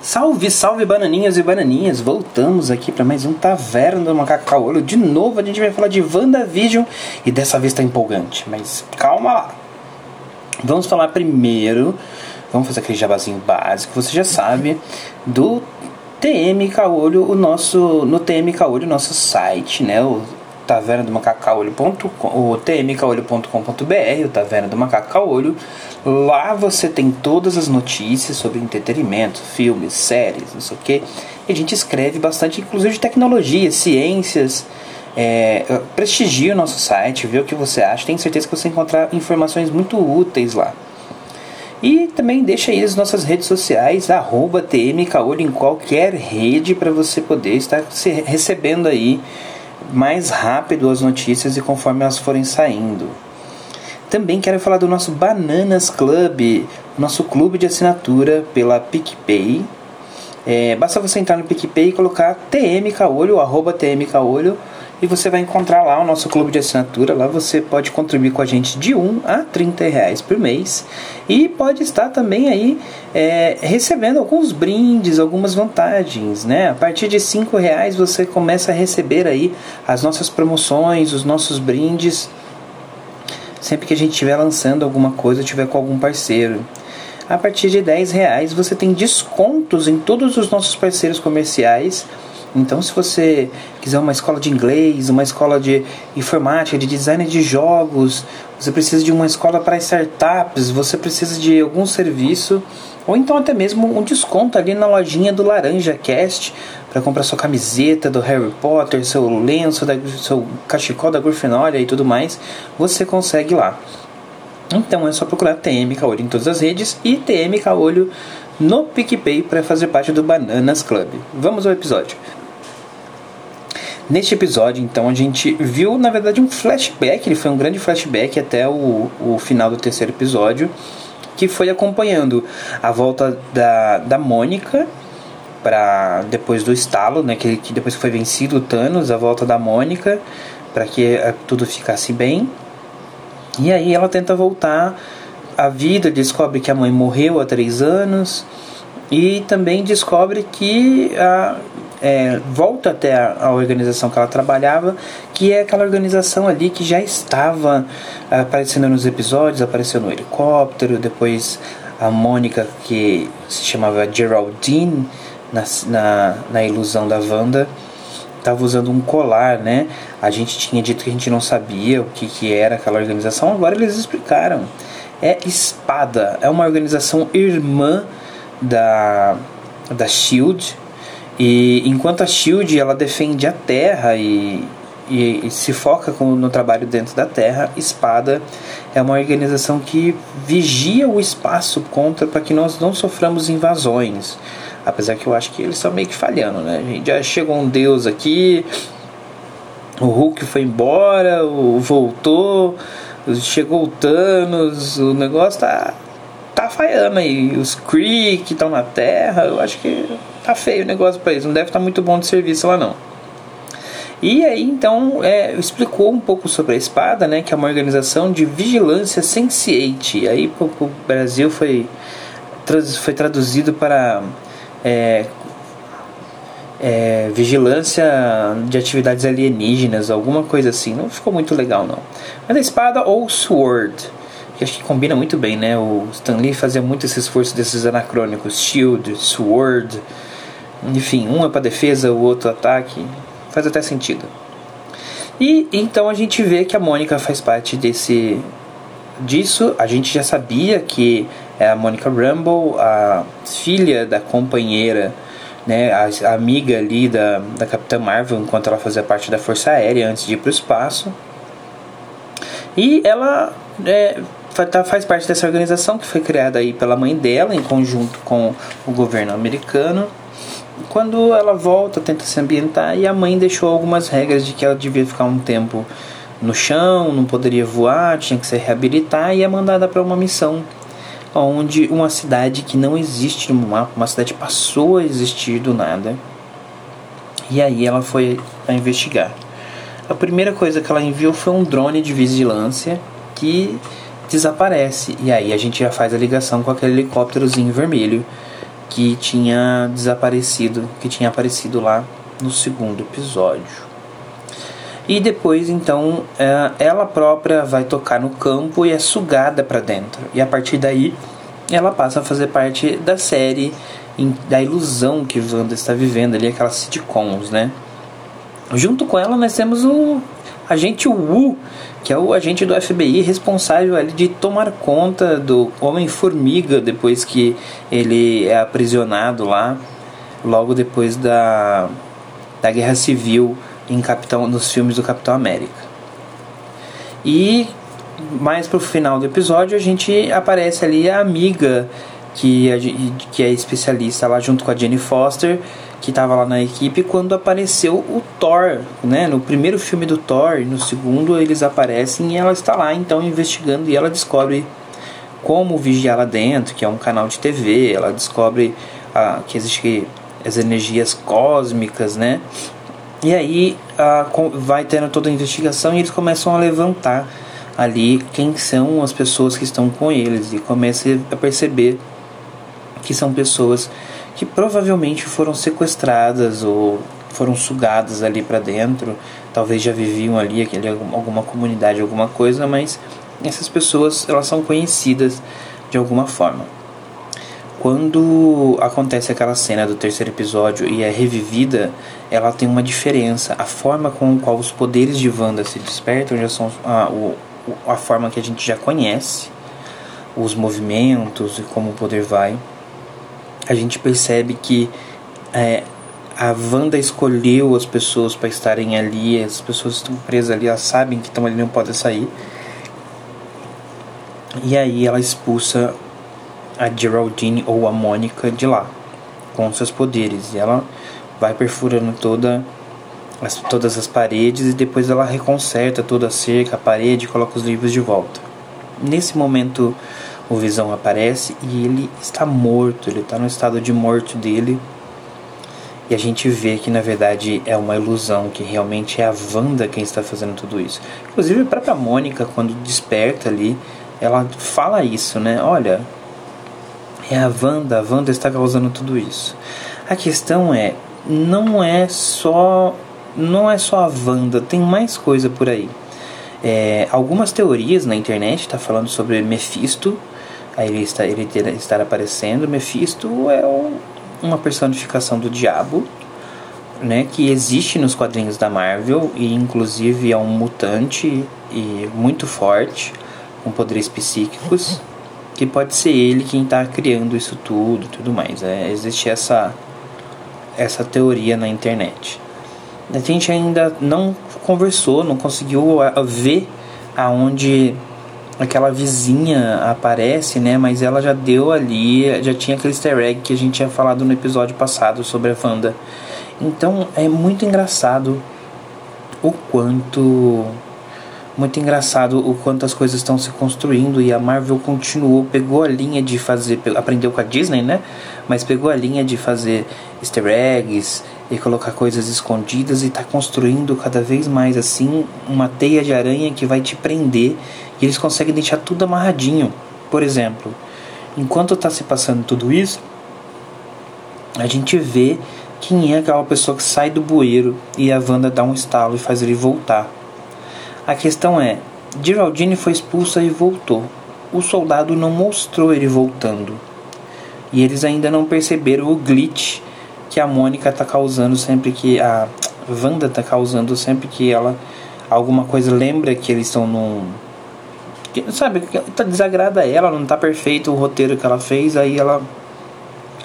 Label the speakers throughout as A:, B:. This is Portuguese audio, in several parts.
A: Salve, salve bananinhas e bananinhas! Voltamos aqui para mais um Taverna do Macaco Olho. De novo a gente vai falar de WandaVision e dessa vez tá empolgante, mas calma lá. Vamos falar primeiro, vamos fazer aquele jabazinho básico, você já sabe, do TM Caolho, o nosso, no TM Caolho, o nosso site, né? O taverna do macacaolho.com, o tmcaolho.com.br, o taverna do macacaolho. Lá você tem todas as notícias sobre entretenimento, filmes, séries, não sei o que. E a gente escreve bastante, inclusive de tecnologia, ciências. É, prestigie o nosso site, vê o que você acha. Tenho certeza que você encontrar informações muito úteis lá. E também deixa aí as nossas redes sociais, arroba tmcaolho em qualquer rede para você poder estar recebendo aí mais rápido as notícias e conforme elas forem saindo. Também quero falar do nosso Bananas Club, nosso clube de assinatura pela PicPay. É, basta você entrar no PicPay e colocar TM Caolho, arroba e você vai encontrar lá o nosso clube de assinatura. Lá você pode contribuir com a gente de 1 a 30 reais por mês e pode estar também aí é, recebendo alguns brindes, algumas vantagens, né? A partir de 5 reais você começa a receber aí as nossas promoções, os nossos brindes, sempre que a gente estiver lançando alguma coisa, tiver com algum parceiro. A partir de 10 reais você tem descontos em todos os nossos parceiros comerciais então, se você quiser uma escola de inglês, uma escola de informática, de design de jogos, você precisa de uma escola para startups, você precisa de algum serviço, ou então até mesmo um desconto ali na lojinha do Laranja Cast para comprar sua camiseta do Harry Potter, seu lenço, da, seu cachecol da Grifinória e tudo mais, você consegue lá. Então é só procurar TM Caolho em todas as redes e TM Caolho no PicPay para fazer parte do Bananas Club. Vamos ao episódio. Neste episódio, então, a gente viu, na verdade, um flashback, ele foi um grande flashback até o, o final do terceiro episódio, que foi acompanhando a volta da, da Mônica para depois do estalo, né, que, que depois que foi vencido o Thanos, a volta da Mônica para que a, tudo ficasse bem. E aí ela tenta voltar à vida, descobre que a mãe morreu há três anos e também descobre que a, é, volta até a, a, organização que ela trabalhava, que é aquela organização ali que já estava aparecendo nos episódios, apareceu no helicóptero, depois a Mônica, que se chamava Geraldine, na, na, na ilusão da Wanda, estava usando um colar, né? A gente tinha dito que a gente não sabia o que, que era aquela organização, agora eles explicaram. É Espada, é uma organização irmã da, da Shield, e enquanto a Shield ela defende a Terra e, e, e se foca com, no trabalho dentro da Terra, Espada é uma organização que vigia o espaço contra para que nós não soframos invasões. Apesar que eu acho que eles estão meio que falhando, né? A gente já chegou um deus aqui, o Hulk foi embora, o voltou, chegou o Thanos, o negócio tá tá falhando aí. Os Kree que estão na Terra, eu acho que tá feio o negócio para eles, não deve estar tá muito bom de serviço lá não. E aí então é, explicou um pouco sobre a espada, né, que é uma organização de vigilância Sense8. Aí para o Brasil foi, foi traduzido para é, é, vigilância de atividades alienígenas, alguma coisa assim. Não ficou muito legal não. Mas a espada ou sword, que acho que combina muito bem, né? O Stan Lee fazia muito esse esforço desses anacrônicos, shield, sword enfim, um é para defesa, o outro ataque. Faz até sentido. E então a gente vê que a Mônica faz parte desse disso. A gente já sabia que é a Mônica Rumble, a filha da companheira, né, a, amiga ali da, da Capitã Marvel, enquanto ela fazia parte da Força Aérea antes de ir para o espaço. E ela é, tá, faz parte dessa organização que foi criada aí pela mãe dela, em conjunto com o governo americano quando ela volta, tenta se ambientar e a mãe deixou algumas regras de que ela devia ficar um tempo no chão, não poderia voar, tinha que se reabilitar e é mandada para uma missão onde uma cidade que não existe no mapa, uma cidade passou a existir do nada. E aí ela foi a investigar. A primeira coisa que ela enviou foi um drone de vigilância que desaparece. E aí a gente já faz a ligação com aquele helicópterozinho vermelho que tinha desaparecido, que tinha aparecido lá no segundo episódio. E depois, então, é, ela própria vai tocar no campo e é sugada para dentro. E a partir daí, ela passa a fazer parte da série, da ilusão que Wanda está vivendo ali, aquelas sitcoms, né? Junto com ela, nós temos o agente Wu, que é o agente do FBI responsável ali de tomar conta do Homem-Formiga depois que ele é aprisionado lá, logo depois da, da Guerra Civil em Capitão, nos filmes do Capitão América. E mais pro final do episódio a gente aparece ali a amiga que, que é especialista lá junto com a Jenny Foster, que estava lá na equipe quando apareceu o Thor, né? No primeiro filme do Thor, no segundo eles aparecem e ela está lá então investigando e ela descobre como vigiar lá dentro, que é um canal de TV, ela descobre ah, que existe as energias cósmicas, né? E aí a, vai tendo toda a investigação e eles começam a levantar ali quem são as pessoas que estão com eles e começa a perceber que são pessoas que provavelmente foram sequestradas ou foram sugadas ali para dentro, talvez já viviam ali aquele, alguma comunidade, alguma coisa, mas essas pessoas elas são conhecidas de alguma forma. Quando acontece aquela cena do terceiro episódio e é revivida, ela tem uma diferença. A forma com a qual os poderes de Wanda se despertam já são a, a forma que a gente já conhece, os movimentos e como o poder vai. A gente percebe que é, a Wanda escolheu as pessoas para estarem ali, as pessoas estão presas ali, elas sabem que estão ali não podem sair. E aí ela expulsa a Geraldine ou a Mônica de lá com seus poderes. E ela vai perfurando toda as, todas as paredes e depois ela reconserta toda a cerca, a parede e coloca os livros de volta. Nesse momento o Visão aparece e ele está morto, ele está no estado de morto dele. E a gente vê que na verdade é uma ilusão, que realmente é a Wanda quem está fazendo tudo isso. Inclusive a própria Mônica, quando desperta ali, ela fala isso, né? Olha, é a Wanda, a Wanda está causando tudo isso. A questão é, não é só não é só a Wanda, tem mais coisa por aí. É, algumas teorias na internet tá falando sobre Mephisto, aí ele está ele estar aparecendo. Mephisto é um, uma personificação do diabo, né, que existe nos quadrinhos da Marvel e inclusive é um mutante e muito forte, com poderes psíquicos que pode ser ele quem está criando isso tudo tudo mais. É, existe essa, essa teoria na internet. A gente ainda não conversou, não conseguiu ver aonde aquela vizinha aparece, né? Mas ela já deu ali, já tinha aquele easter egg que a gente tinha falado no episódio passado sobre a Wanda. Então é muito engraçado o quanto muito engraçado o quanto as coisas estão se construindo e a Marvel continuou, pegou a linha de fazer, aprendeu com a Disney, né? Mas pegou a linha de fazer easter eggs e colocar coisas escondidas e está construindo cada vez mais assim uma teia de aranha que vai te prender e eles conseguem deixar tudo amarradinho. Por exemplo, enquanto está se passando tudo isso, a gente vê quem é aquela pessoa que sai do bueiro e a Wanda dá um estalo e faz ele voltar. A questão é: Geraldine foi expulsa e voltou. O soldado não mostrou ele voltando. E eles ainda não perceberam o glitch que a Mônica tá causando sempre que a Wanda tá causando sempre que ela alguma coisa lembra que eles estão num sabe, tá desagrada ela, não tá perfeito o roteiro que ela fez, aí ela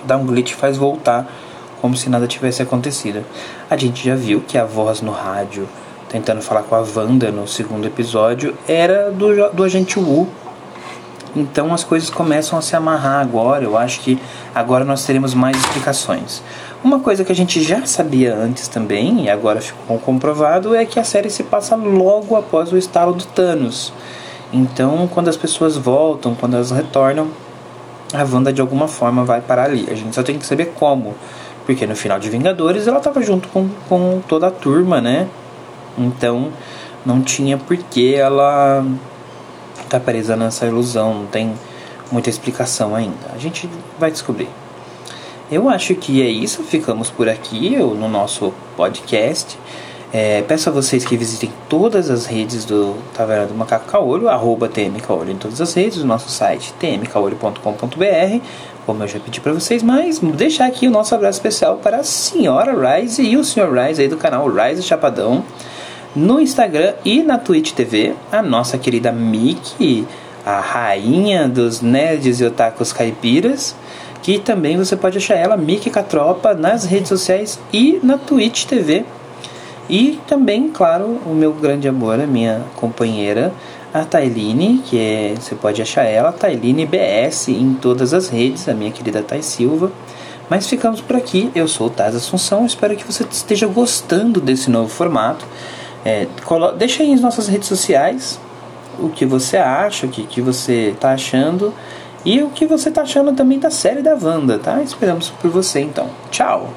A: dá um glitch e faz voltar como se nada tivesse acontecido. A gente já viu que a voz no rádio tentando falar com a Wanda no segundo episódio, era do, do agente Wu. Então as coisas começam a se amarrar agora. Eu acho que agora nós teremos mais explicações. Uma coisa que a gente já sabia antes também, e agora ficou comprovado, é que a série se passa logo após o estalo do Thanos. Então, quando as pessoas voltam, quando elas retornam, a Wanda de alguma forma vai parar ali. A gente só tem que saber como. Porque no final de Vingadores ela estava junto com, com toda a turma, né? Então não tinha por que ela tá presa nessa ilusão, não tem muita explicação ainda. A gente vai descobrir. Eu acho que é isso. Ficamos por aqui no nosso podcast. É, peço a vocês que visitem todas as redes do Taverna do Macaco Caolho, arroba tmcaolho em todas as redes, o nosso site tmcaolho.com.br, como eu já pedi para vocês, mas deixar aqui o nosso abraço especial para a senhora Rise e o senhor Rise aí do canal Rise Chapadão, no Instagram e na Twitch TV, a nossa querida Miki, a rainha dos nerds e otakus caipiras, que também você pode achar ela, Miki Catropa, nas redes sociais e na Twitch TV, e também, claro, o meu grande amor, a minha companheira, a Tailine, que é, você pode achar ela, Tailine BS, em todas as redes, a minha querida Thay Silva. Mas ficamos por aqui. Eu sou o Taz Assunção. Espero que você esteja gostando desse novo formato. É, deixa aí nas nossas redes sociais o que você acha, o que, que você está achando e o que você está achando também da série da Wanda, tá? Esperamos por você então. Tchau!